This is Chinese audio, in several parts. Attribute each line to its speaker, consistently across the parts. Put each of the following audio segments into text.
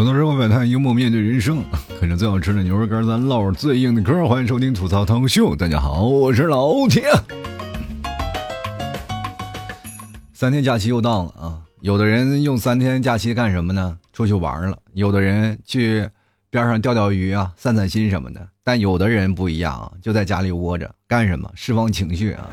Speaker 1: 吐槽生活百态，幽默面对人生，啃着最好吃的牛肉干，咱唠着最硬的嗑。欢迎收听吐槽汤秀，大家好，我是老铁。三天假期又到了啊！有的人用三天假期干什么呢？出去玩了。有的人去边上钓钓鱼啊，散散心什么的。但有的人不一样啊，就在家里窝着干什么？释放情绪啊！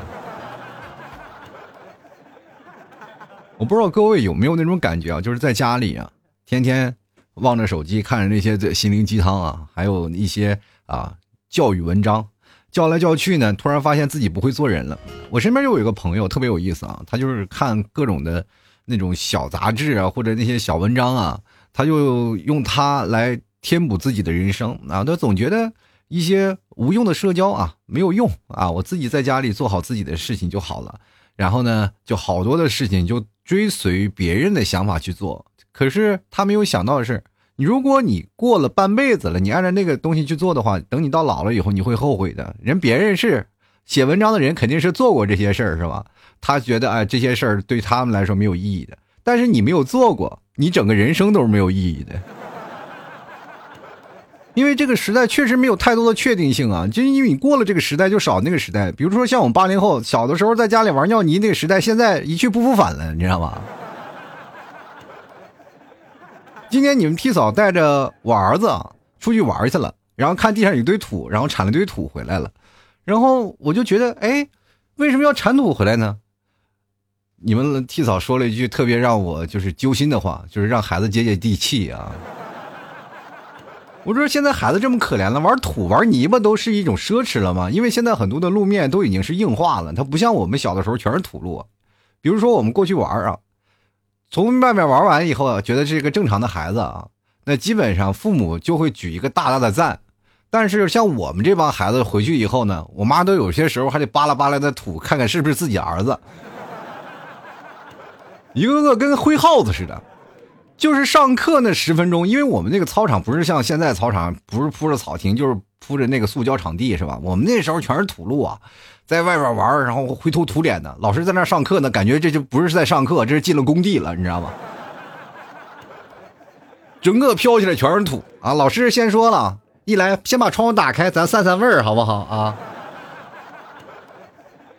Speaker 1: 我不知道各位有没有那种感觉啊，就是在家里啊，天天望着手机，看着那些心灵鸡汤啊，还有一些啊教育文章，叫来叫去呢，突然发现自己不会做人了。我身边就有一个朋友特别有意思啊，他就是看各种的那种小杂志啊，或者那些小文章啊，他就用它来填补自己的人生啊，他总觉得。一些无用的社交啊，没有用啊！我自己在家里做好自己的事情就好了。然后呢，就好多的事情就追随别人的想法去做。可是他没有想到的是，如果你过了半辈子了，你按照那个东西去做的话，等你到老了以后，你会后悔的。人别人是写文章的人，肯定是做过这些事儿，是吧？他觉得啊，这些事儿对他们来说没有意义的。但是你没有做过，你整个人生都是没有意义的。因为这个时代确实没有太多的确定性啊，就因为你过了这个时代就少那个时代。比如说像我们八零后小的时候在家里玩尿泥那个时代，现在一去不复返了，你知道吗？今天你们替嫂带着我儿子出去玩去了，然后看地上有堆土，然后铲了堆土回来了，然后我就觉得，哎，为什么要铲土回来呢？你们替嫂说了一句特别让我就是揪心的话，就是让孩子接接地气啊。我说现在孩子这么可怜了，玩土玩泥巴都是一种奢侈了吗？因为现在很多的路面都已经是硬化了，它不像我们小的时候全是土路。比如说我们过去玩啊，从外面玩完以后，觉得是一个正常的孩子啊，那基本上父母就会举一个大大的赞。但是像我们这帮孩子回去以后呢，我妈都有些时候还得扒拉扒拉的土，看看是不是自己儿子，一个个跟灰耗子似的。就是上课那十分钟，因为我们那个操场不是像现在操场，不是铺着草坪，就是铺着那个塑胶场地，是吧？我们那时候全是土路啊，在外边玩，然后灰头土脸的。老师在那上课呢，感觉这就不是在上课，这是进了工地了，你知道吗？整个飘起来全是土啊！老师先说了一来，先把窗户打开，咱散散味儿，好不好啊？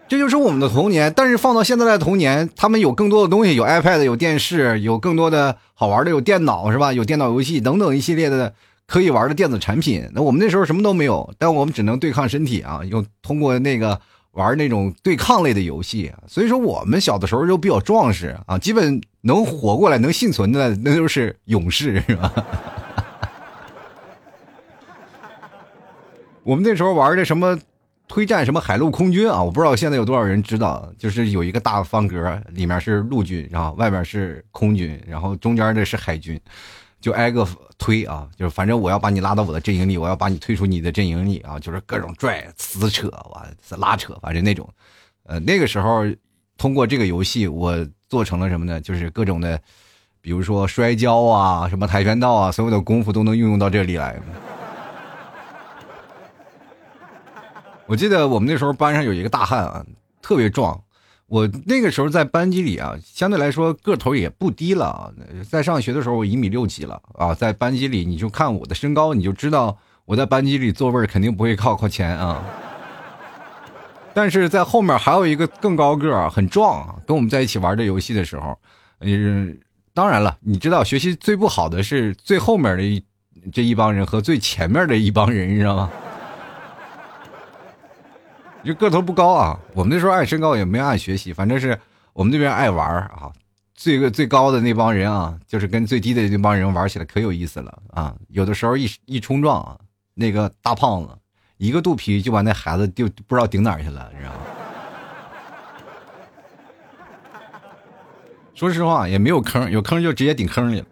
Speaker 1: 这就是我们的童年，但是放到现在的童年，他们有更多的东西，有 iPad，有电视，有更多的好玩的，有电脑是吧？有电脑游戏等等一系列的可以玩的电子产品。那我们那时候什么都没有，但我们只能对抗身体啊，用通过那个玩那种对抗类的游戏。所以说我们小的时候就比较壮实啊，基本能活过来、能幸存的那都是勇士是吧？我们那时候玩的什么？推战什么海陆空军啊？我不知道现在有多少人知道，就是有一个大方格，里面是陆军，然后外面是空军，然后中间的是海军，就挨个推啊，就是反正我要把你拉到我的阵营里，我要把你推出你的阵营里啊，就是各种拽、撕扯、完拉扯，反正那种。呃，那个时候通过这个游戏，我做成了什么呢？就是各种的，比如说摔跤啊，什么跆拳道啊，所有的功夫都能运用到这里来。我记得我们那时候班上有一个大汉啊，特别壮。我那个时候在班级里啊，相对来说个头也不低了啊。在上学的时候，我一米六几了啊。在班级里，你就看我的身高，你就知道我在班级里座位肯定不会靠靠前啊。但是在后面还有一个更高个儿，很壮。跟我们在一起玩这游戏的时候，嗯，当然了，你知道学习最不好的是最后面的这一帮人和最前面的一帮人，你知道吗？就个头不高啊，我们那时候爱身高也没爱学习，反正是我们那边爱玩啊。最个最高的那帮人啊，就是跟最低的那帮人玩起来可有意思了啊。有的时候一一冲撞啊，那个大胖子一个肚皮就把那孩子就不知道顶哪儿去了，你知道吗？说实话也没有坑，有坑就直接顶坑里了。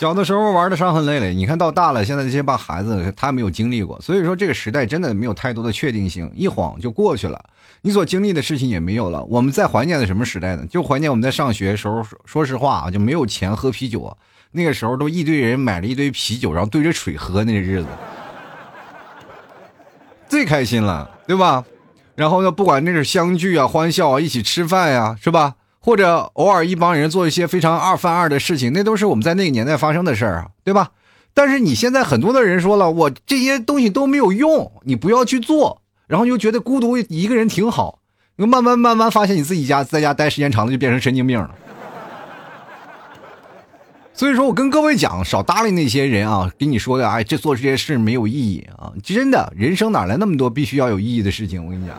Speaker 1: 小的时候玩的伤痕累累，你看到大了，现在这些把孩子他没有经历过，所以说这个时代真的没有太多的确定性，一晃就过去了，你所经历的事情也没有了。我们在怀念的什么时代呢？就怀念我们在上学时候，说实话啊，就没有钱喝啤酒，那个时候都一堆人买了一堆啤酒，然后对着水喝那个日子，最开心了，对吧？然后呢，不管那是相聚啊、欢笑啊、一起吃饭呀，是吧？或者偶尔一帮人做一些非常二犯二的事情，那都是我们在那个年代发生的事儿啊，对吧？但是你现在很多的人说了，我这些东西都没有用，你不要去做，然后又觉得孤独一个人挺好，你慢慢慢慢发现你自己家在家待时间长了就变成神经病了。所以说我跟各位讲，少搭理那些人啊，跟你说的，哎，这做这些事没有意义啊！真的，人生哪来那么多必须要有意义的事情？我跟你讲，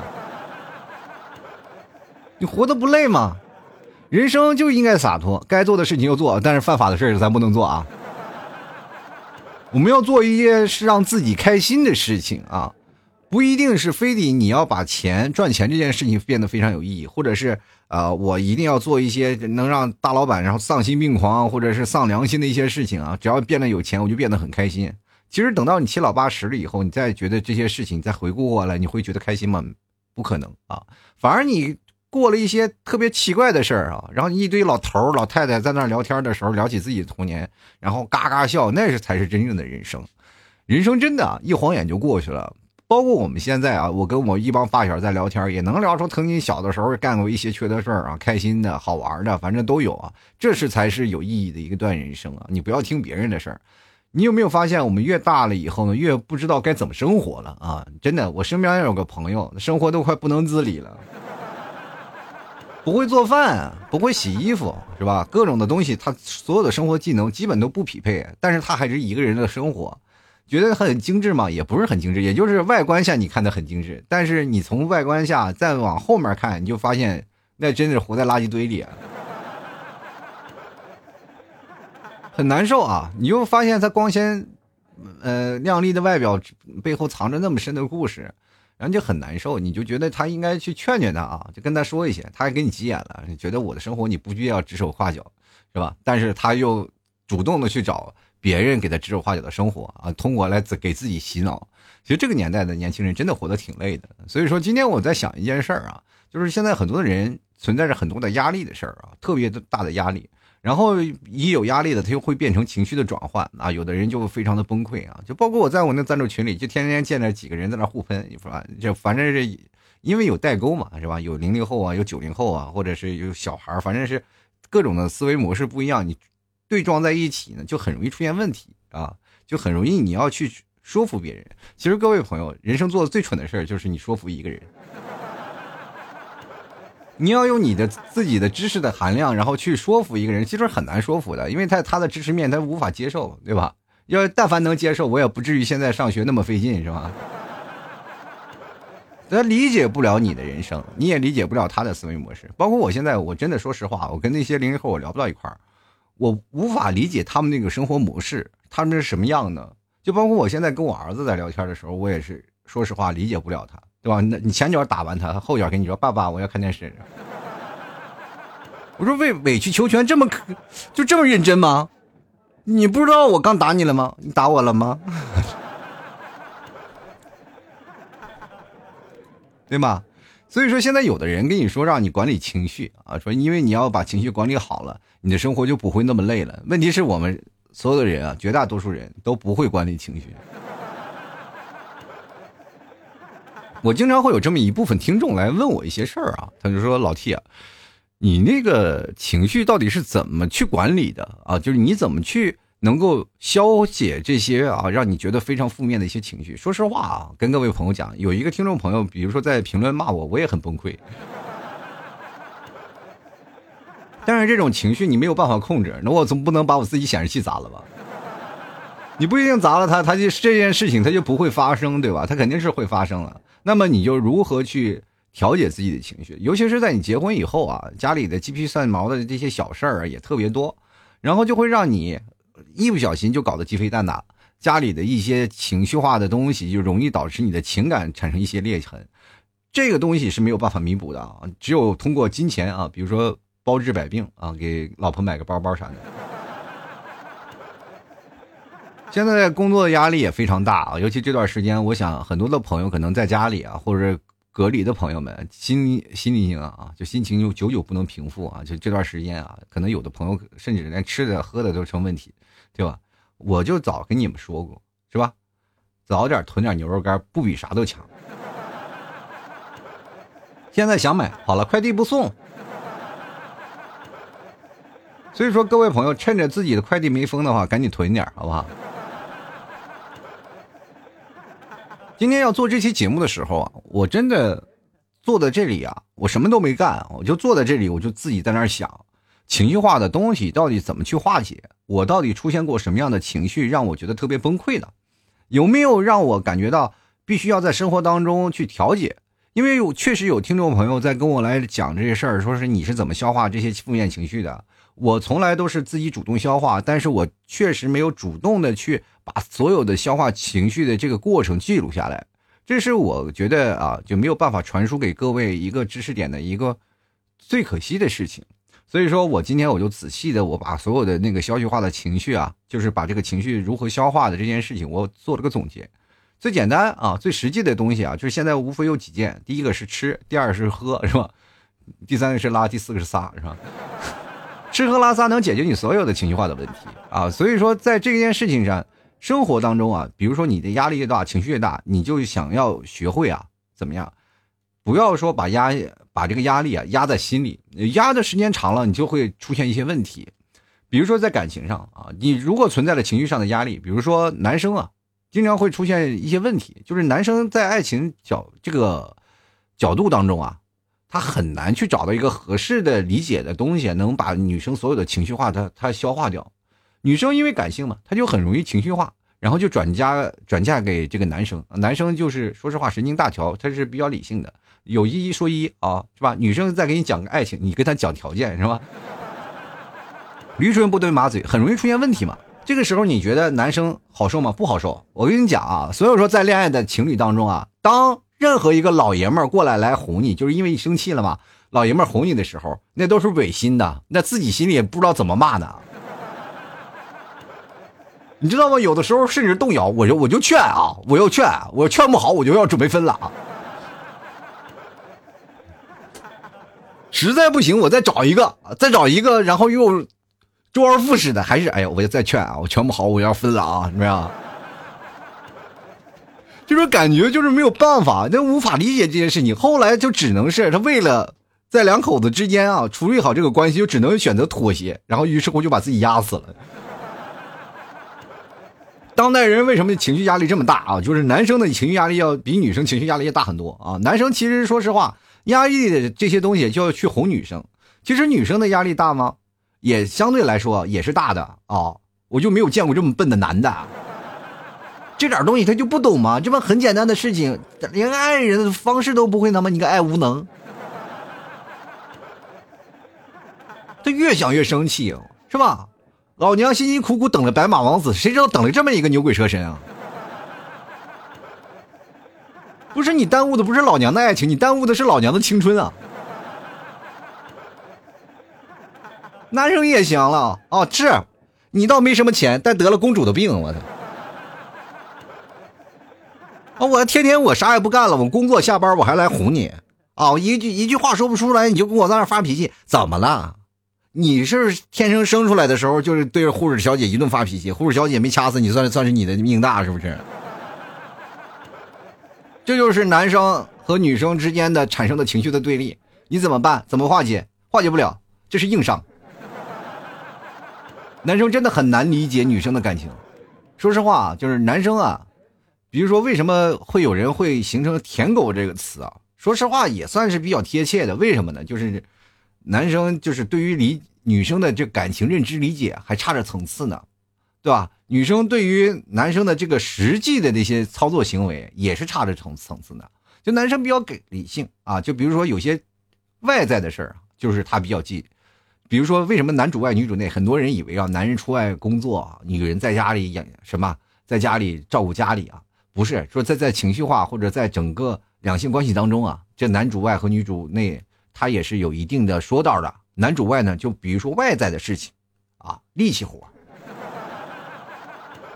Speaker 1: 你活得不累吗？人生就应该洒脱，该做的事情要做，但是犯法的事咱不能做啊。我们要做一些是让自己开心的事情啊。不一定是非得你要把钱赚钱这件事情变得非常有意义，或者是呃，我一定要做一些能让大老板然后丧心病狂或者是丧良心的一些事情啊。只要变得有钱，我就变得很开心。其实等到你七老八十了以后，你再觉得这些事情再回顾过来，你会觉得开心吗？不可能啊！反而你过了一些特别奇怪的事儿啊，然后一堆老头老太太在那聊天的时候聊起自己的童年，然后嘎嘎笑，那是才是真正的人生。人生真的，一晃眼就过去了。包括我们现在啊，我跟我一帮发小在聊天，也能聊出曾经小的时候干过一些缺德事儿啊，开心的好玩的，反正都有啊。这是才是有意义的一个段人生啊！你不要听别人的事儿。你有没有发现，我们越大了以后呢，越不知道该怎么生活了啊？真的，我身边有个朋友，生活都快不能自理了，不会做饭，不会洗衣服，是吧？各种的东西，他所有的生活技能基本都不匹配，但是他还是一个人的生活。觉得很精致吗？也不是很精致，也就是外观下你看的很精致，但是你从外观下再往后面看，你就发现那真的是活在垃圾堆里，很难受啊！你又发现他光鲜，呃，亮丽的外表背后藏着那么深的故事，然后就很难受。你就觉得他应该去劝劝他啊，就跟他说一些，他还给你急眼了，觉得我的生活你不需要指手画脚，是吧？但是他又主动的去找。别人给他指手画脚的生活啊，通过来自给自己洗脑。其实这个年代的年轻人真的活得挺累的。所以说，今天我在想一件事儿啊，就是现在很多的人存在着很多的压力的事儿啊，特别的大的压力。然后一有压力的，他又会变成情绪的转换啊。有的人就非常的崩溃啊，就包括我在我那赞助群里，就天天见着几个人在那互喷，是吧？就反正是因为有代沟嘛，是吧？有零零后啊，有九零后啊，或者是有小孩，反正是各种的思维模式不一样，你。对撞在一起呢，就很容易出现问题啊，就很容易你要去说服别人。其实各位朋友，人生做的最蠢的事儿就是你说服一个人。你要用你的自己的知识的含量，然后去说服一个人，其实很难说服的，因为他他的知识面他无法接受，对吧？要但凡能接受，我也不至于现在上学那么费劲，是吧？他理解不了你的人生，你也理解不了他的思维模式。包括我现在，我真的说实话，我跟那些零零后我聊不到一块儿。我无法理解他们那个生活模式，他们是什么样的？就包括我现在跟我儿子在聊天的时候，我也是说实话理解不了他，对吧？那你前脚打完他，后脚跟你说爸爸，我要看电视。我说为委曲求全这么可就这么认真吗？你不知道我刚打你了吗？你打我了吗？对吗？所以说，现在有的人跟你说让你管理情绪啊，说因为你要把情绪管理好了，你的生活就不会那么累了。问题是我们所有的人啊，绝大多数人都不会管理情绪。我经常会有这么一部分听众来问我一些事儿啊，他就说：“老 T 啊，你那个情绪到底是怎么去管理的啊？就是你怎么去？”能够消解这些啊，让你觉得非常负面的一些情绪。说实话啊，跟各位朋友讲，有一个听众朋友，比如说在评论骂我，我也很崩溃。但是这种情绪你没有办法控制，那我总不能把我自己显示器砸了吧？你不一定砸了它，它就这件事情它就不会发生，对吧？它肯定是会发生了。那么你就如何去调节自己的情绪？尤其是在你结婚以后啊，家里的鸡皮蒜毛的这些小事儿也特别多，然后就会让你。一不小心就搞得鸡飞蛋打，家里的一些情绪化的东西就容易导致你的情感产生一些裂痕，这个东西是没有办法弥补的啊，只有通过金钱啊，比如说包治百病啊，给老婆买个包包啥的。现在工作压力也非常大啊，尤其这段时间，我想很多的朋友可能在家里啊，或者隔离的朋友们，心心情啊，就心情就久久不能平复啊，就这段时间啊，可能有的朋友甚至连吃的喝的都成问题。对吧？我就早跟你们说过，是吧？早点囤点牛肉干，不比啥都强。现在想买，好了，快递不送。所以说，各位朋友，趁着自己的快递没封的话，赶紧囤点，好不好？今天要做这期节目的时候啊，我真的坐在这里啊，我什么都没干，我就坐在这里，我就自己在那儿想，情绪化的东西到底怎么去化解？我到底出现过什么样的情绪让我觉得特别崩溃的？有没有让我感觉到必须要在生活当中去调节？因为有确实有听众朋友在跟我来讲这些事儿，说是你是怎么消化这些负面情绪的？我从来都是自己主动消化，但是我确实没有主动的去。把所有的消化情绪的这个过程记录下来，这是我觉得啊就没有办法传输给各位一个知识点的一个最可惜的事情。所以说我今天我就仔细的我把所有的那个消息化的情绪啊，就是把这个情绪如何消化的这件事情，我做了个总结。最简单啊，最实际的东西啊，就是现在无非有几件：第一个是吃，第二是喝，是吧？第三个是拉，第四个是撒，是吧？吃喝拉撒能解决你所有的情绪化的问题啊。所以说在这件事情上。生活当中啊，比如说你的压力越大，情绪越大，你就想要学会啊，怎么样？不要说把压把这个压力啊压在心里，压的时间长了，你就会出现一些问题。比如说在感情上啊，你如果存在了情绪上的压力，比如说男生啊，经常会出现一些问题，就是男生在爱情角这个角度当中啊，他很难去找到一个合适的理解的东西，能把女生所有的情绪化他他消化掉。女生因为感性嘛，她就很容易情绪化，然后就转嫁转嫁给这个男生。男生就是说实话神经大条，他是比较理性的，有一说一啊，是吧？女生再给你讲个爱情，你跟他讲条件是吧？驴唇不对马嘴，很容易出现问题嘛。这个时候你觉得男生好受吗？不好受。我跟你讲啊，所有说在恋爱的情侣当中啊，当任何一个老爷们儿过来来哄你，就是因为你生气了嘛，老爷们儿哄你的时候，那都是违心的，那自己心里也不知道怎么骂呢。你知道吗？有的时候甚至动摇，我就我就劝啊，我要劝，我劝不好，我就要准备分了啊。实在不行，我再找一个，再找一个，然后又周而复始的，还是哎呀，我就再劝啊，我劝不好，我要分了啊，怎么样？这种感觉就是没有办法，那无法理解这件事情。后来就只能是他为了在两口子之间啊处理好这个关系，就只能选择妥协，然后于是乎就把自己压死了。当代人为什么情绪压力这么大啊？就是男生的情绪压力要比女生情绪压力要大很多啊！男生其实说实话，压力的这些东西就要去哄女生。其实女生的压力大吗？也相对来说也是大的啊！我就没有见过这么笨的男的，这点东西他就不懂吗？这么很简单的事情，连爱人的方式都不会，那么你个爱无能，他越想越生气，是吧？老娘辛辛苦苦等了白马王子，谁知道等了这么一个牛鬼蛇神啊！不是你耽误的，不是老娘的爱情，你耽误的是老娘的青春啊！男生也行了哦，是，你倒没什么钱，但得了公主的病，我操！我天天我啥也不干了，我工作下班我还来哄你啊！一句一句话说不出来，你就跟我在那发脾气，怎么了？你是天生生出来的时候就是对着护士小姐一顿发脾气，护士小姐没掐死你，算算是你的命大，是不是？这就是男生和女生之间的产生的情绪的对立，你怎么办？怎么化解？化解不了，这是硬伤。男生真的很难理解女生的感情。说实话，就是男生啊，比如说为什么会有人会形成“舔狗”这个词啊？说实话，也算是比较贴切的。为什么呢？就是。男生就是对于理女生的这感情认知理解还差着层次呢，对吧？女生对于男生的这个实际的那些操作行为也是差着层层次呢。就男生比较给理性啊，就比如说有些外在的事儿，就是他比较记。比如说为什么男主外女主内？很多人以为啊，男人出外工作，女人在家里养什么，在家里照顾家里啊？不是说在在情绪化或者在整个两性关系当中啊，这男主外和女主内。他也是有一定的说道的。男主外呢，就比如说外在的事情，啊，力气活，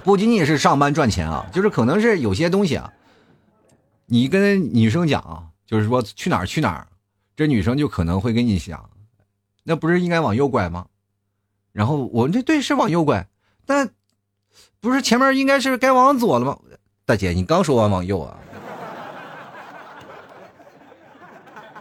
Speaker 1: 不仅仅是上班赚钱啊，就是可能是有些东西啊，你跟女生讲，就是说去哪儿去哪儿，这女生就可能会跟你讲，那不是应该往右拐吗？然后我这对是往右拐，但不是前面应该是该往左了吗？大姐，你刚说完往右啊。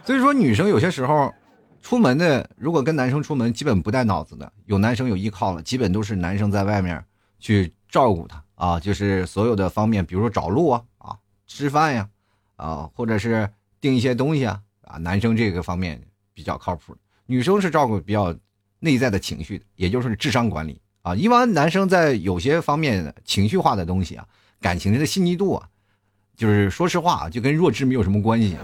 Speaker 1: 所以说，女生有些时候，出门的如果跟男生出门，基本不带脑子的，有男生有依靠了，基本都是男生在外面去照顾他啊，就是所有的方面，比如说找路啊啊，吃饭呀，啊，或者是订一些东西啊啊，男生这个方面比较靠谱，女生是照顾比较内在的情绪，也就是智商管理啊。一般男生在有些方面情绪化的东西啊，感情的细腻度啊，就是说实话啊，就跟弱智没有什么关系。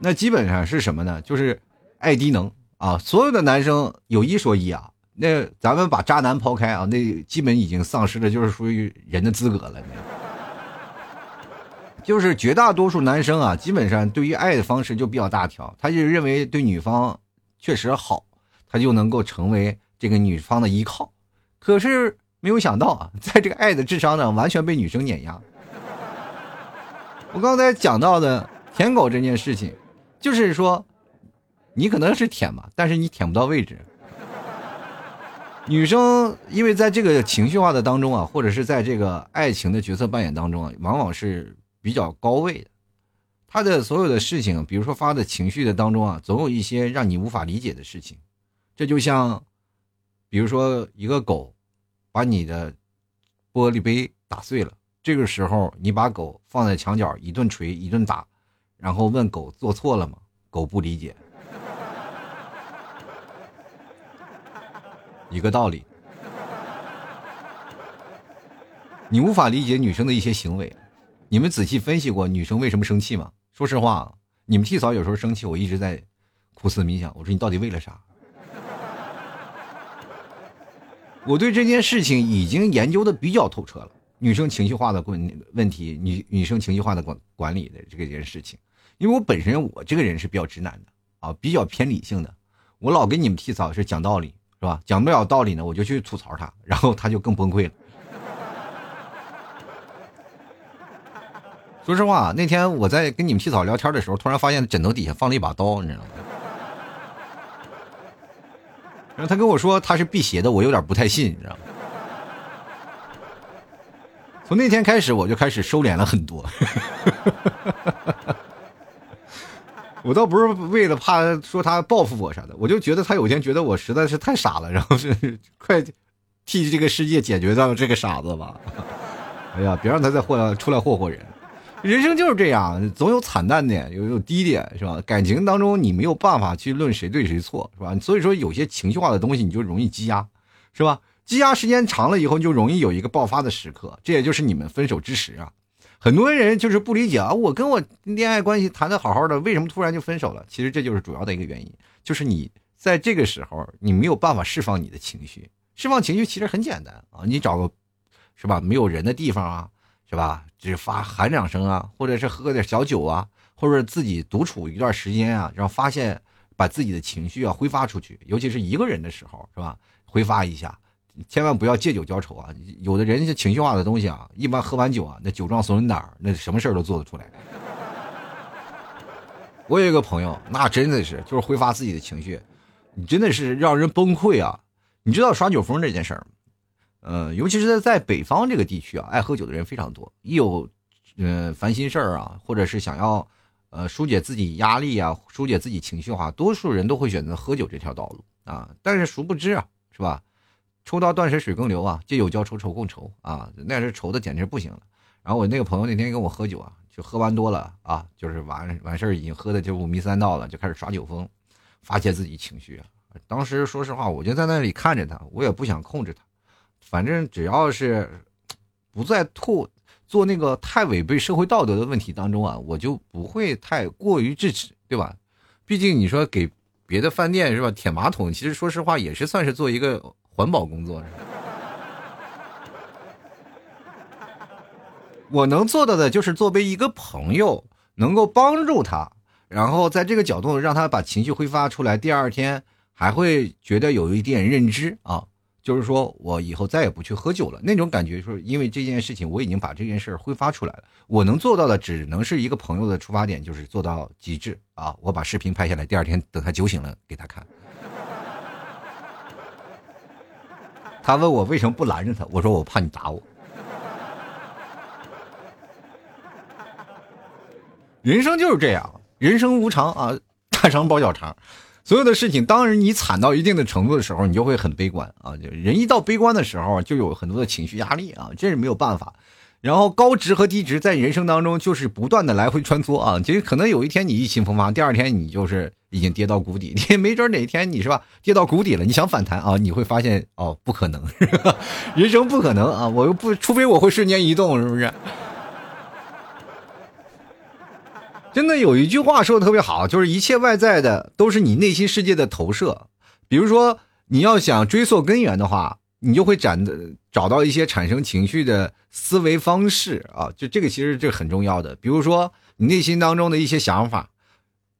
Speaker 1: 那基本上是什么呢？就是爱低能啊！所有的男生有一说一啊，那咱们把渣男抛开啊，那基本已经丧失了就是属于人的资格了。就是绝大多数男生啊，基本上对于爱的方式就比较大条，他就认为对女方确实好，他就能够成为这个女方的依靠。可是没有想到啊，在这个爱的智商呢，完全被女生碾压。我刚才讲到的舔狗这件事情。就是说，你可能是舔吧，但是你舔不到位置。女生因为在这个情绪化的当中啊，或者是在这个爱情的角色扮演当中啊，往往是比较高位的。她的所有的事情，比如说发的情绪的当中啊，总有一些让你无法理解的事情。这就像，比如说一个狗，把你的玻璃杯打碎了，这个时候你把狗放在墙角一顿捶一顿打。然后问狗做错了吗？狗不理解，一个道理。你无法理解女生的一些行为，你们仔细分析过女生为什么生气吗？说实话，你们替嫂有时候生气，我一直在苦思冥想。我说你到底为了啥？我对这件事情已经研究的比较透彻了。女生情绪化的问问题，女女生情绪化的管管理的这个件事情。因为我本身我这个人是比较直男的啊，比较偏理性的，我老跟你们替嫂是讲道理是吧？讲不了道理呢，我就去吐槽他，然后他就更崩溃了。说实话，那天我在跟你们替嫂聊天的时候，突然发现枕头底下放了一把刀，你知道吗？然后他跟我说他是辟邪的，我有点不太信，你知道吗？从那天开始，我就开始收敛了很多。我倒不是为了怕说他报复我啥的，我就觉得他有一天觉得我实在是太傻了，然后是快替这个世界解决掉这个傻子吧。哎呀，别让他再祸出来祸祸人。人生就是这样，总有惨淡点，有有低点，是吧？感情当中你没有办法去论谁对谁错，是吧？所以说有些情绪化的东西你就容易积压，是吧？积压时间长了以后，就容易有一个爆发的时刻，这也就是你们分手之时啊。很多人就是不理解啊，我跟我恋爱关系谈的好好的，为什么突然就分手了？其实这就是主要的一个原因，就是你在这个时候你没有办法释放你的情绪，释放情绪其实很简单啊，你找个是吧没有人的地方啊，是吧，只发喊两声啊，或者是喝点小酒啊，或者自己独处一段时间啊，然后发现把自己的情绪啊挥发出去，尤其是一个人的时候，是吧，挥发一下。千万不要借酒浇愁啊！有的人是情绪化的东西啊，一般喝完酒啊，那酒壮怂人胆那什么事都做得出来。我有一个朋友，那真的是就是挥发自己的情绪，你真的是让人崩溃啊！你知道耍酒疯这件事吗？呃，尤其是在在北方这个地区啊，爱喝酒的人非常多。一有呃烦心事儿啊，或者是想要呃疏解自己压力啊，疏解自己情绪的话，多数人都会选择喝酒这条道路啊。但是殊不知啊，是吧？抽刀断水水更流啊，借酒浇愁愁更愁啊，那是愁的简直不行了。然后我那个朋友那天跟我喝酒啊，就喝完多了啊，就是完完事儿已经喝的就五迷三道了，就开始耍酒疯，发泄自己情绪啊。当时说实话，我就在那里看着他，我也不想控制他，反正只要是不在吐做那个太违背社会道德的问题当中啊，我就不会太过于制止，对吧？毕竟你说给别的饭店是吧舔马桶，其实说实话也是算是做一个。环保工作是吧？我能做到的就是作为一个朋友，能够帮助他，然后在这个角度让他把情绪挥发出来。第二天还会觉得有一点认知啊，就是说我以后再也不去喝酒了那种感觉。说因为这件事情，我已经把这件事挥发出来了。我能做到的只能是一个朋友的出发点，就是做到极致啊！我把视频拍下来，第二天等他酒醒了给他看。他问我为什么不拦着他，我说我怕你打我。人生就是这样，人生无常啊，大肠包小肠。所有的事情，当然你惨到一定的程度的时候，你就会很悲观啊。就人一到悲观的时候，就有很多的情绪压力啊，这是没有办法。然后高值和低值在人生当中就是不断的来回穿梭啊。其实可能有一天你意气风发，第二天你就是已经跌到谷底。你没准哪天你是吧跌到谷底了，你想反弹啊，你会发现哦不可能，人生不可能啊，我又不，除非我会瞬间移动，是不是？真的有一句话说的特别好，就是一切外在的都是你内心世界的投射。比如说，你要想追溯根源的话，你就会展的找到一些产生情绪的思维方式啊。就这个其实这很重要的。比如说，你内心当中的一些想法，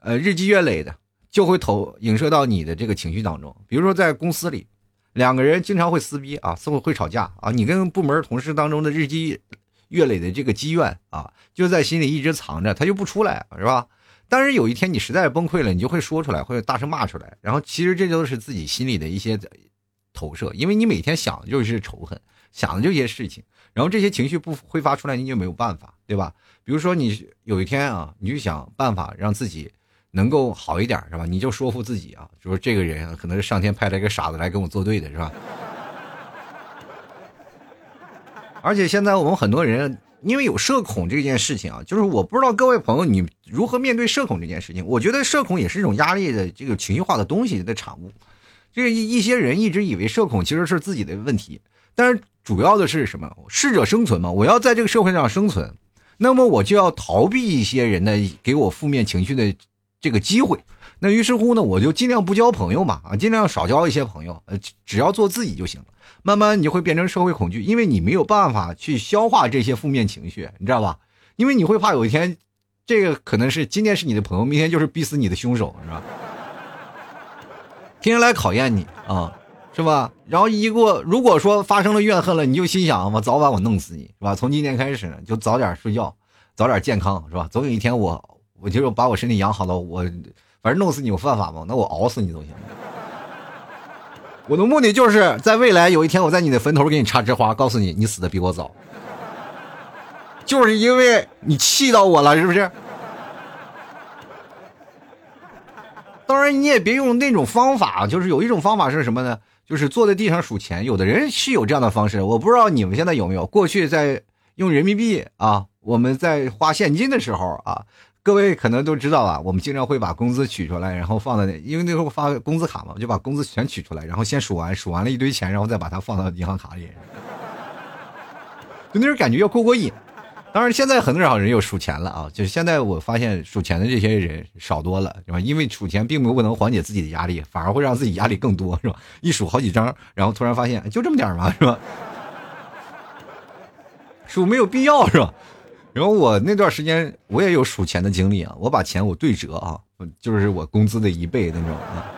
Speaker 1: 呃，日积月累的就会投影射到你的这个情绪当中。比如说，在公司里，两个人经常会撕逼啊，似乎会吵架啊，你跟部门同事当中的日积。月累的这个积怨啊，就在心里一直藏着，他就不出来，是吧？但是有一天你实在崩溃了，你就会说出来，会大声骂出来。然后其实这都是自己心里的一些投射，因为你每天想的就是仇恨，想的这些事情，然后这些情绪不挥发出来，你就没有办法，对吧？比如说你有一天啊，你就想办法让自己能够好一点，是吧？你就说服自己啊，就说这个人可能是上天派来一个傻子来跟我作对的，是吧？而且现在我们很多人因为有社恐这件事情啊，就是我不知道各位朋友你如何面对社恐这件事情。我觉得社恐也是一种压力的这个情绪化的东西的产物。这一一些人一直以为社恐其实是自己的问题，但是主要的是什么？适者生存嘛。我要在这个社会上生存，那么我就要逃避一些人的给我负面情绪的这个机会。那于是乎呢，我就尽量不交朋友嘛，啊，尽量少交一些朋友，呃，只要做自己就行了。慢慢你就会变成社会恐惧，因为你没有办法去消化这些负面情绪，你知道吧？因为你会怕有一天，这个可能是今天是你的朋友，明天就是逼死你的凶手，是吧？天天来考验你啊，是吧？然后一过，如果说发生了怨恨了，你就心想，我早晚我弄死你，是吧？从今天开始就早点睡觉，早点健康，是吧？总有一天我，我就把我身体养好了，我反正弄死你有犯法吗？那我熬死你都行。我的目的就是在未来有一天，我在你的坟头给你插枝花，告诉你你死的比我早，就是因为你气到我了，是不是？当然，你也别用那种方法，就是有一种方法是什么呢？就是坐在地上数钱。有的人是有这样的方式，我不知道你们现在有没有。过去在用人民币啊，我们在花现金的时候啊。各位可能都知道啊，我们经常会把工资取出来，然后放在那，因为那时候发工资卡嘛，就把工资全取出来，然后先数完，数完了一堆钱，然后再把它放到银行卡里，就那种感觉要过过瘾。当然，现在很少人又数钱了啊，就是现在我发现数钱的这些人少多了，是吧？因为数钱并不能缓解自己的压力，反而会让自己压力更多，是吧？一数好几张，然后突然发现就这么点嘛，是吧？数没有必要，是吧？然后我那段时间我也有数钱的经历啊，我把钱我对折啊，就是我工资的一倍那种啊，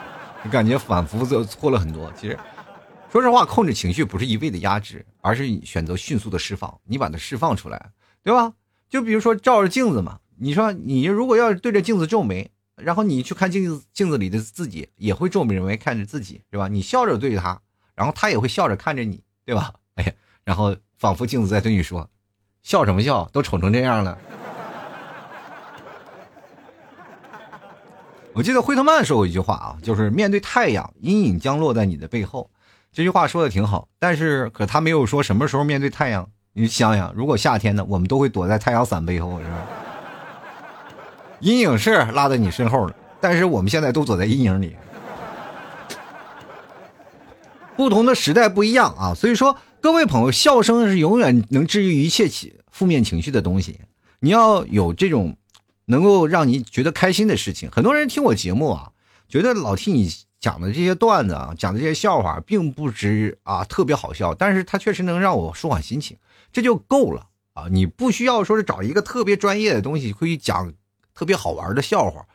Speaker 1: 感觉反复就错了很多。其实，说实话，控制情绪不是一味的压制，而是选择迅速的释放。你把它释放出来，对吧？就比如说照着镜子嘛，你说你如果要是对着镜子皱眉，然后你去看镜子镜子里的自己，也会皱眉看着自己，是吧？你笑着对着他，然后他也会笑着看着你，对吧？哎呀，然后仿佛镜子在对你说。笑什么笑？都丑成这样了。我记得惠特曼说过一句话啊，就是面对太阳，阴影将落在你的背后。这句话说的挺好，但是可他没有说什么时候面对太阳。你想想，如果夏天呢，我们都会躲在太阳伞背后，是吧？阴影是落在你身后了，但是我们现在都躲在阴影里。不同的时代不一样啊，所以说。各位朋友，笑声是永远能治愈一切情负面情绪的东西。你要有这种能够让你觉得开心的事情。很多人听我节目啊，觉得老听你讲的这些段子啊，讲的这些笑话，并不值啊特别好笑，但是它确实能让我舒缓心情，这就够了啊！你不需要说是找一个特别专业的东西可以讲特别好玩的笑话，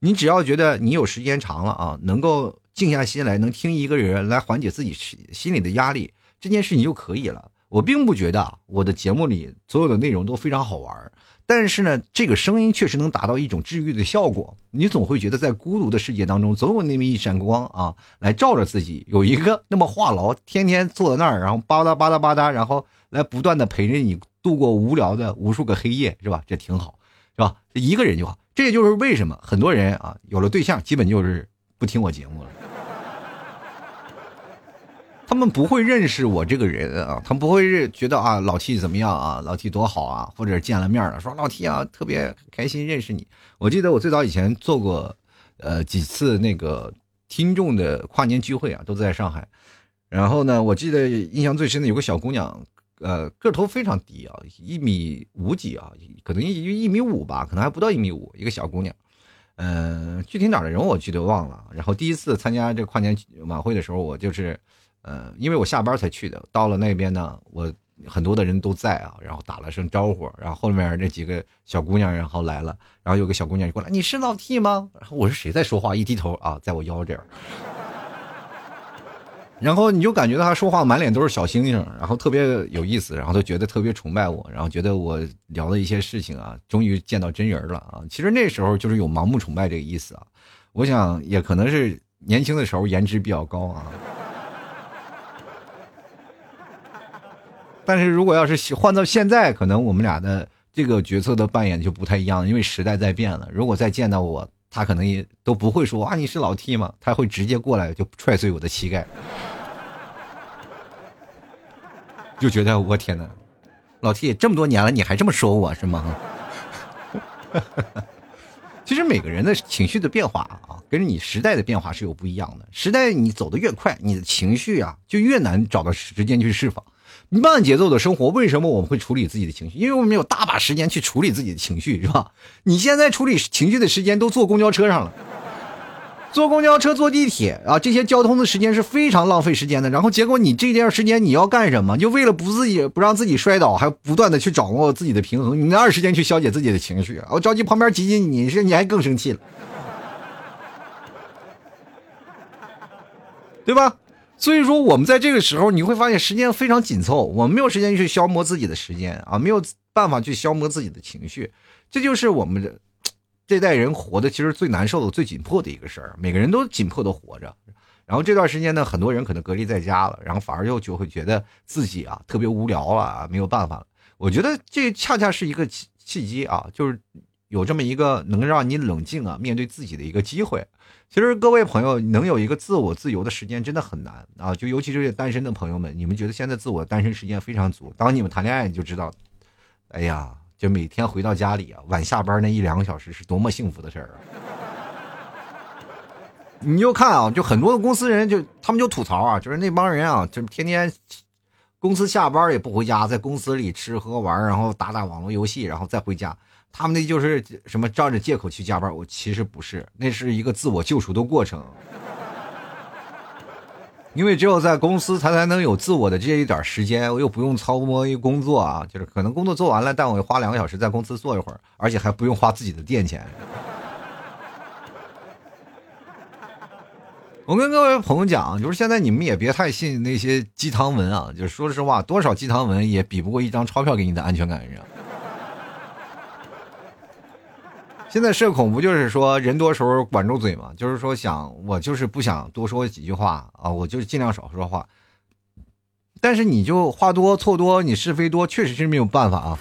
Speaker 1: 你只要觉得你有时间长了啊，能够静下心来，能听一个人来缓解自己心里的压力。这件事情就可以了。我并不觉得我的节目里所有的内容都非常好玩，但是呢，这个声音确实能达到一种治愈的效果。你总会觉得在孤独的世界当中，总有那么一闪光啊，来照着自己。有一个那么话痨，天天坐在那儿，然后吧嗒吧嗒吧嗒，然后来不断的陪着你度过无聊的无数个黑夜，是吧？这挺好，是吧？一个人就好。这也就是为什么很多人啊有了对象，基本就是不听我节目了。他们不会认识我这个人啊，他们不会认觉得啊老 T 怎么样啊，老 T 多好啊，或者见了面了说老 T 啊特别开心认识你。我记得我最早以前做过，呃几次那个听众的跨年聚会啊，都在上海。然后呢，我记得印象最深的有个小姑娘，呃个头非常低啊，一米五几啊，可能一一米五吧，可能还不到一米五，一个小姑娘。嗯，具体哪的人我记得忘了。然后第一次参加这跨年晚会的时候，我就是。呃，因为我下班才去的，到了那边呢，我很多的人都在啊，然后打了声招呼，然后后面那几个小姑娘然后来了，然后有个小姑娘就过来，你是老 T 吗？然后我是谁在说话？一低头啊，在我腰这儿，然后你就感觉到他说话满脸都是小星星，然后特别有意思，然后都觉得特别崇拜我，然后觉得我聊的一些事情啊，终于见到真人了啊。其实那时候就是有盲目崇拜这个意思啊，我想也可能是年轻的时候颜值比较高啊。但是如果要是换到现在，可能我们俩的这个角色的扮演就不太一样，因为时代在变了。如果再见到我，他可能也都不会说啊你是老 T 吗？他会直接过来就踹碎我的膝盖，就觉得我天哪，老 T 这么多年了你还这么说我是吗？其实每个人的情绪的变化啊，跟你时代的变化是有不一样的。时代你走的越快，你的情绪啊就越难找到时间去释放。慢节奏的生活，为什么我们会处理自己的情绪？因为我们有大把时间去处理自己的情绪，是吧？你现在处理情绪的时间都坐公交车上了，坐公交车、坐地铁啊，这些交通的时间是非常浪费时间的。然后结果你这段时间你要干什么？就为了不自己不让自己摔倒，还不断的去掌握自己的平衡，你哪有时间去消解自己的情绪？我着急旁边挤挤你，是你还更生气了，对吧？所以说，我们在这个时候，你会发现时间非常紧凑，我们没有时间去消磨自己的时间啊，没有办法去消磨自己的情绪，这就是我们 这代人活的其实最难受的、最紧迫的一个事儿。每个人都紧迫的活着，然后这段时间呢，很多人可能隔离在家了，然后反而又就会觉得自己啊特别无聊了啊，没有办法了。我觉得这恰恰是一个契契机啊，就是有这么一个能让你冷静啊面对自己的一个机会。其实各位朋友能有一个自我自由的时间真的很难啊！就尤其是单身的朋友们，你们觉得现在自我单身时间非常足。当你们谈恋爱，你就知道，哎呀，就每天回到家里啊，晚下班那一两个小时是多么幸福的事儿啊！你就看啊，就很多的公司人就他们就吐槽啊，就是那帮人啊，就天天公司下班也不回家，在公司里吃喝玩，然后打打网络游戏，然后再回家。他们那就是什么照着借口去加班，我其实不是，那是一个自我救赎的过程。因为只有在公司，他才能有自我的这一点时间，我又不用操磨一工作啊，就是可能工作做完了，但我花两个小时在公司坐一会儿，而且还不用花自己的电钱。我跟各位朋友讲，就是现在你们也别太信那些鸡汤文啊，就是说实话，多少鸡汤文也比不过一张钞票给你的安全感，是现在社恐不就是说人多时候管住嘴嘛？就是说想我就是不想多说几句话啊，我就尽量少说话。但是你就话多错多，你是非多，确实是没有办法啊。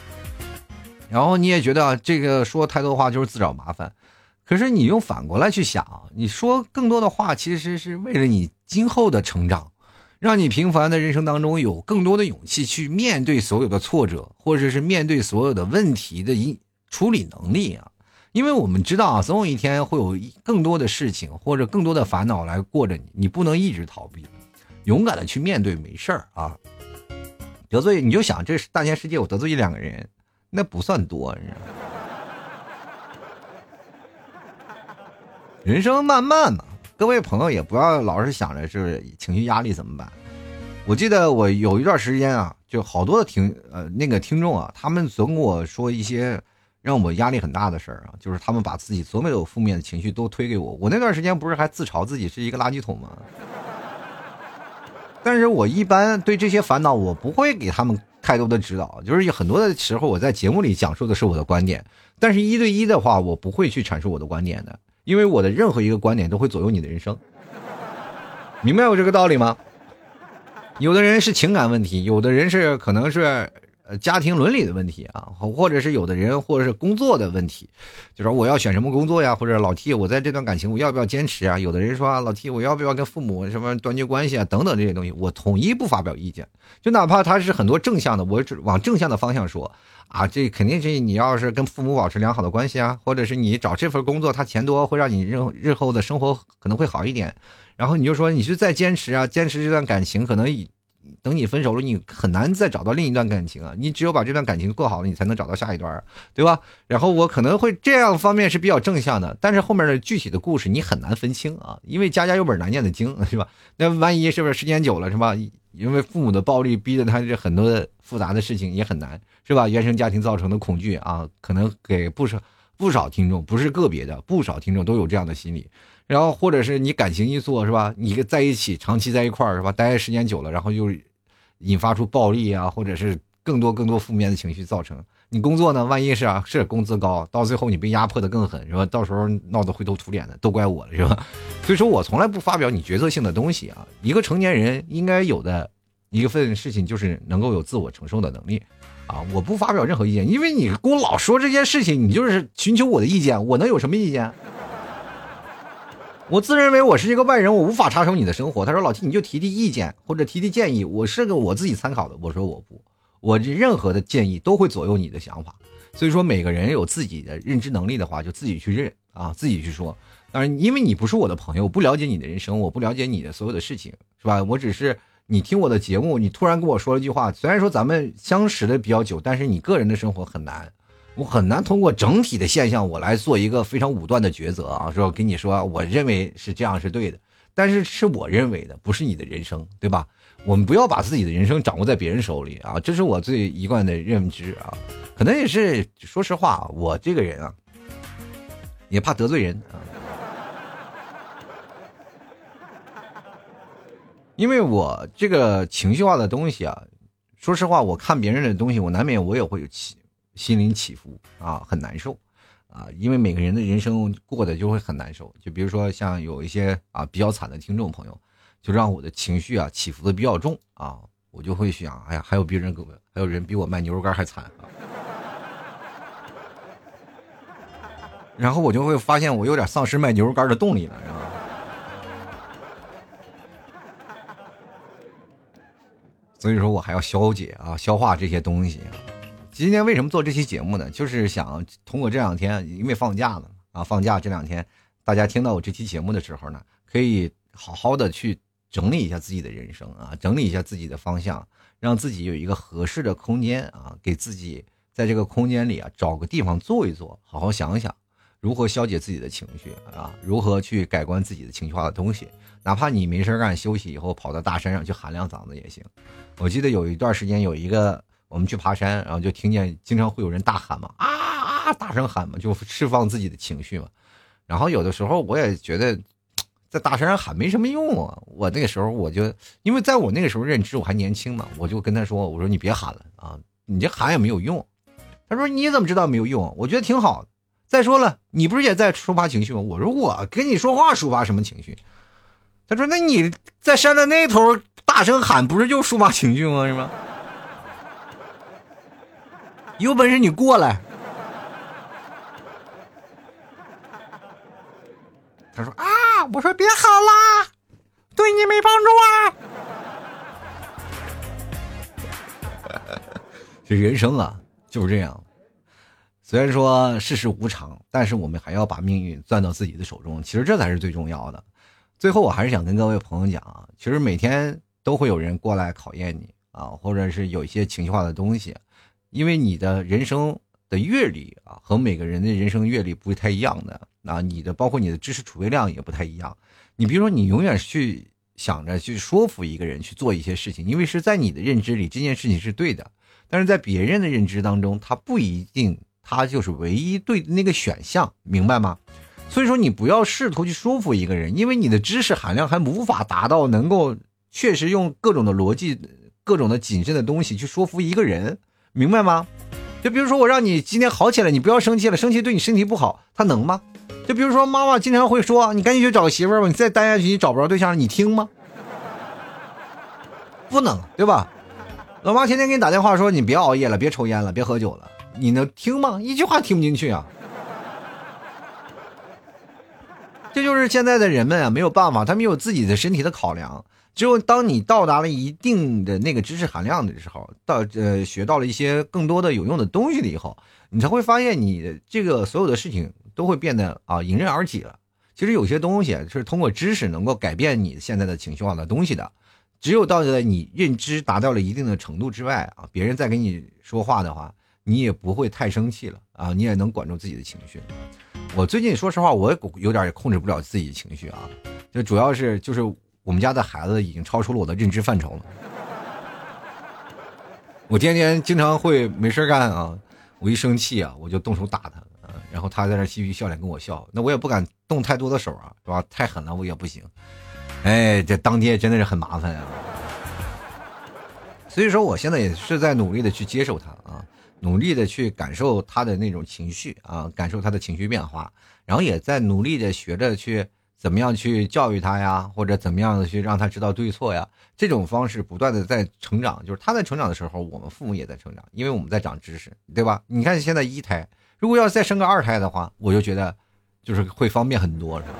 Speaker 1: 然后你也觉得这个说太多话就是自找麻烦，可是你用反过来去想，你说更多的话其实是为了你今后的成长，让你平凡的人生当中有更多的勇气去面对所有的挫折，或者是面对所有的问题的一处理能力啊。因为我们知道啊，总有一天会有更多的事情或者更多的烦恼来过着你，你不能一直逃避，勇敢的去面对，没事儿啊。得罪你就想，这大千世界我得罪一两个人，那不算多，你知道吗？人生漫漫嘛，各位朋友也不要老是想着是情绪压力怎么办。我记得我有一段时间啊，就好多的听呃那个听众啊，他们总跟我说一些。让我压力很大的事儿啊，就是他们把自己所有的负面的情绪都推给我。我那段时间不是还自嘲自己是一个垃圾桶吗？但是我一般对这些烦恼，我不会给他们太多的指导。就是有很多的时候，我在节目里讲述的是我的观点，但是一对一的话，我不会去阐述我的观点的，因为我的任何一个观点都会左右你的人生。明白我这个道理吗？有的人是情感问题，有的人是可能是。呃家庭伦理的问题啊，或者是有的人或者是工作的问题，就说我要选什么工作呀，或者老 T 我在这段感情我要不要坚持啊？有的人说啊老 T 我要不要跟父母什么断绝关系啊？等等这些东西，我统一不发表意见，就哪怕他是很多正向的，我只往正向的方向说啊，这肯定是你要是跟父母保持良好的关系啊，或者是你找这份工作他钱多，会让你日日后的生活可能会好一点。然后你就说你是再坚持啊，坚持这段感情，可能等你分手了，你很难再找到另一段感情啊。你只有把这段感情过好了，你才能找到下一段，对吧？然后我可能会这样方面是比较正向的，但是后面的具体的故事你很难分清啊，因为家家有本难念的经，是吧？那万一是不是时间久了，是吧？因为父母的暴力逼得他这很多的复杂的事情也很难，是吧？原生家庭造成的恐惧啊，可能给不少不少听众，不是个别的，不少听众都有这样的心理。然后或者是你感情一做是吧？你在一起长期在一块儿是吧？待时间久了，然后又引发出暴力啊，或者是更多更多负面的情绪造成。你工作呢，万一是啊，是工资高，到最后你被压迫的更狠是吧？到时候闹得灰头土脸的，都怪我了是吧？所以说我从来不发表你决策性的东西啊。一个成年人应该有的一份事情就是能够有自我承受的能力啊。我不发表任何意见，因为你给我老说这件事情，你就是寻求我的意见，我能有什么意见？我自认为我是一个外人，我无法插手你的生活。他说：“老七，你就提提意见或者提提建议，我是个我自己参考的。”我说：“我不，我这任何的建议都会左右你的想法。所以说，每个人有自己的认知能力的话，就自己去认啊，自己去说。当然，因为你不是我的朋友，我不了解你的人生，我不了解你的所有的事情，是吧？我只是你听我的节目，你突然跟我说了句话，虽然说咱们相识的比较久，但是你个人的生活很难。”我很难通过整体的现象，我来做一个非常武断的抉择啊！说跟你说，我认为是这样是对的，但是是我认为的，不是你的人生，对吧？我们不要把自己的人生掌握在别人手里啊！这是我最一贯的认知啊！可能也是，说实话，我这个人啊，也怕得罪人啊，因为我这个情绪化的东西啊，说实话，我看别人的东西，我难免我也会有气。心灵起伏啊，很难受，啊，因为每个人的人生过得就会很难受。就比如说像有一些啊比较惨的听众朋友，就让我的情绪啊起伏的比较重啊，我就会想，哎呀，还有别人给我，还有人比我卖牛肉干还惨啊。然后我就会发现我有点丧失卖牛肉干的动力了，是吧？所以说我还要消解啊，消化这些东西。今天为什么做这期节目呢？就是想通过这两天，因为放假了啊，放假这两天，大家听到我这期节目的时候呢，可以好好的去整理一下自己的人生啊，整理一下自己的方向，让自己有一个合适的空间啊，给自己在这个空间里啊找个地方坐一坐，好好想想如何消解自己的情绪啊，如何去改观自己的情绪化的东西，哪怕你没事干休息以后跑到大山上去喊两嗓子也行。我记得有一段时间有一个。我们去爬山，然后就听见经常会有人大喊嘛，啊啊，大声喊嘛，就释放自己的情绪嘛。然后有的时候我也觉得，在大山上喊没什么用啊。我那个时候我就，因为在我那个时候认知我还年轻嘛，我就跟他说，我说你别喊了啊，你这喊也没有用。他说你怎么知道没有用？我觉得挺好。再说了，你不是也在抒发情绪吗？我说我跟你说话抒发什么情绪？他说那你在山的那头大声喊，不是就抒发情绪吗？是吗？有本事你过来！他说啊，我说别喊啦，对你没帮助啊。这人生啊，就是这样。虽然说世事无常，但是我们还要把命运攥到自己的手中。其实这才是最重要的。最后，我还是想跟各位朋友讲啊，其实每天都会有人过来考验你啊，或者是有一些情绪化的东西。因为你的人生的阅历啊，和每个人的人生阅历不太一样的啊，你的包括你的知识储备量也不太一样。你比如说，你永远去想着去说服一个人去做一些事情，因为是在你的认知里这件事情是对的，但是在别人的认知当中，他不一定他就是唯一对那个选项，明白吗？所以说，你不要试图去说服一个人，因为你的知识含量还无法达到能够确实用各种的逻辑、各种的谨慎的东西去说服一个人。明白吗？就比如说我让你今天好起来，你不要生气了，生气对你身体不好，他能吗？就比如说妈妈经常会说，你赶紧去找个媳妇儿吧，你再待下去你找不着对象，你听吗？不能，对吧？老妈天天给你打电话说你别熬夜了，别抽烟了，别喝酒了，你能听吗？一句话听不进去啊。这就是现在的人们啊，没有办法，他们有自己的身体的考量。只有当你到达了一定的那个知识含量的时候，到呃学到了一些更多的有用的东西了以后，你才会发现你这个所有的事情都会变得啊迎刃而解了。其实有些东西是通过知识能够改变你现在的情绪化的东西的。只有到了你认知达到了一定的程度之外啊，别人再跟你说话的话，你也不会太生气了啊，你也能管住自己的情绪。我最近说实话，我有点控制不了自己的情绪啊，就主要是就是我们家的孩子已经超出了我的认知范畴了。我天天经常会没事干啊，我一生气啊，我就动手打他，然后他在那嬉皮笑脸跟我笑，那我也不敢动太多的手啊，是吧？太狠了我也不行。哎，这当爹真的是很麻烦啊。所以说，我现在也是在努力的去接受他啊。努力的去感受他的那种情绪啊，感受他的情绪变化，然后也在努力的学着去怎么样去教育他呀，或者怎么样的去让他知道对错呀。这种方式不断的在成长，就是他在成长的时候，我们父母也在成长，因为我们在长知识，对吧？你看现在一胎，如果要再生个二胎的话，我就觉得就是会方便很多，是吧？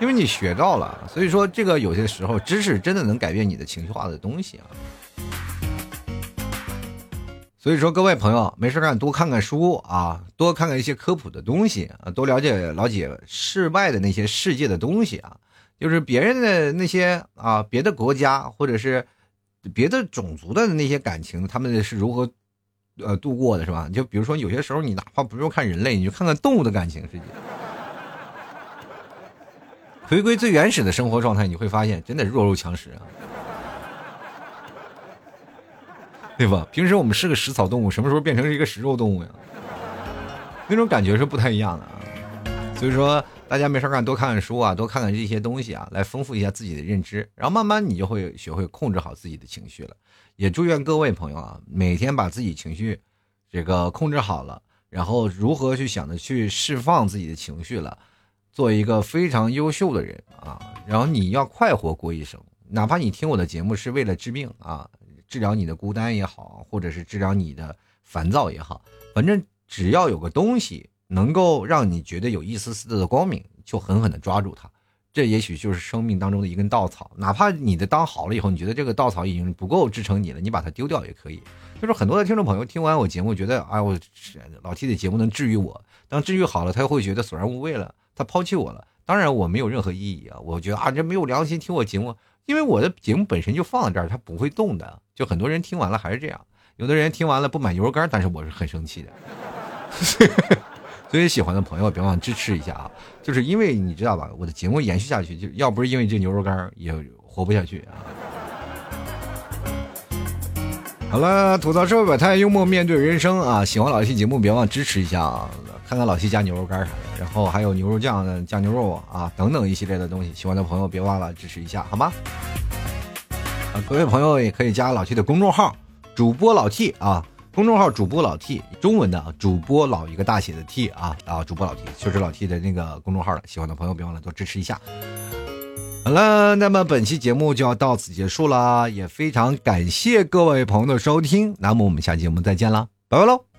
Speaker 1: 因为你学到了，所以说这个有些时候知识真的能改变你的情绪化的东西啊。所以说，各位朋友，没事干多看看书啊，多看看一些科普的东西啊，多了解了解世外的那些世界的东西啊，就是别人的那些啊，别的国家或者是别的种族的那些感情，他们是如何呃度过的，是吧？就比如说，有些时候你哪怕不用看人类，你就看看动物的感情世界，回归最原始的生活状态，你会发现真的弱肉强食啊。对吧？平时我们是个食草动物，什么时候变成是一个食肉动物呀？那种感觉是不太一样的啊。所以说，大家没事干多看看书啊，多看看这些东西啊，来丰富一下自己的认知，然后慢慢你就会学会控制好自己的情绪了。也祝愿各位朋友啊，每天把自己情绪这个控制好了，然后如何去想着去释放自己的情绪了，做一个非常优秀的人啊。然后你要快活过一生，哪怕你听我的节目是为了治病啊。治疗你的孤单也好，或者是治疗你的烦躁也好，反正只要有个东西能够让你觉得有一丝丝的光明，就狠狠的抓住它。这也许就是生命当中的一根稻草，哪怕你的当好了以后，你觉得这个稻草已经不够支撑你了，你把它丢掉也可以。就是很多的听众朋友听完我节目，觉得哎，我老 T 的节目能治愈我，当治愈好了，他又会觉得索然无味了，他抛弃我了。当然我没有任何意义啊，我觉得啊，这没有良心听我节目。因为我的节目本身就放在这儿，它不会动的。就很多人听完了还是这样，有的人听完了不买牛肉干，但是我是很生气的。所以喜欢的朋友别忘支持一下啊！就是因为你知道吧，我的节目延续下去，就要不是因为这牛肉干也活不下去啊。好了，吐槽社会百态，幽默面对人生啊！喜欢老 T 节目，别忘支持一下啊！看看老七加牛肉干啥的，然后还有牛肉酱、酱牛肉啊等等一系列的东西，喜欢的朋友别忘了支持一下，好吗？啊，各位朋友也可以加老七的公众号，主播老 T 啊，公众号主播老 T，中文的主播老一个大写的 T 啊啊，主播老 T 就是老 T 的那个公众号了，喜欢的朋友别忘了多支持一下。好了，那么本期节目就要到此结束了，也非常感谢各位朋友的收听，那么我们下期节目再见了，拜拜喽。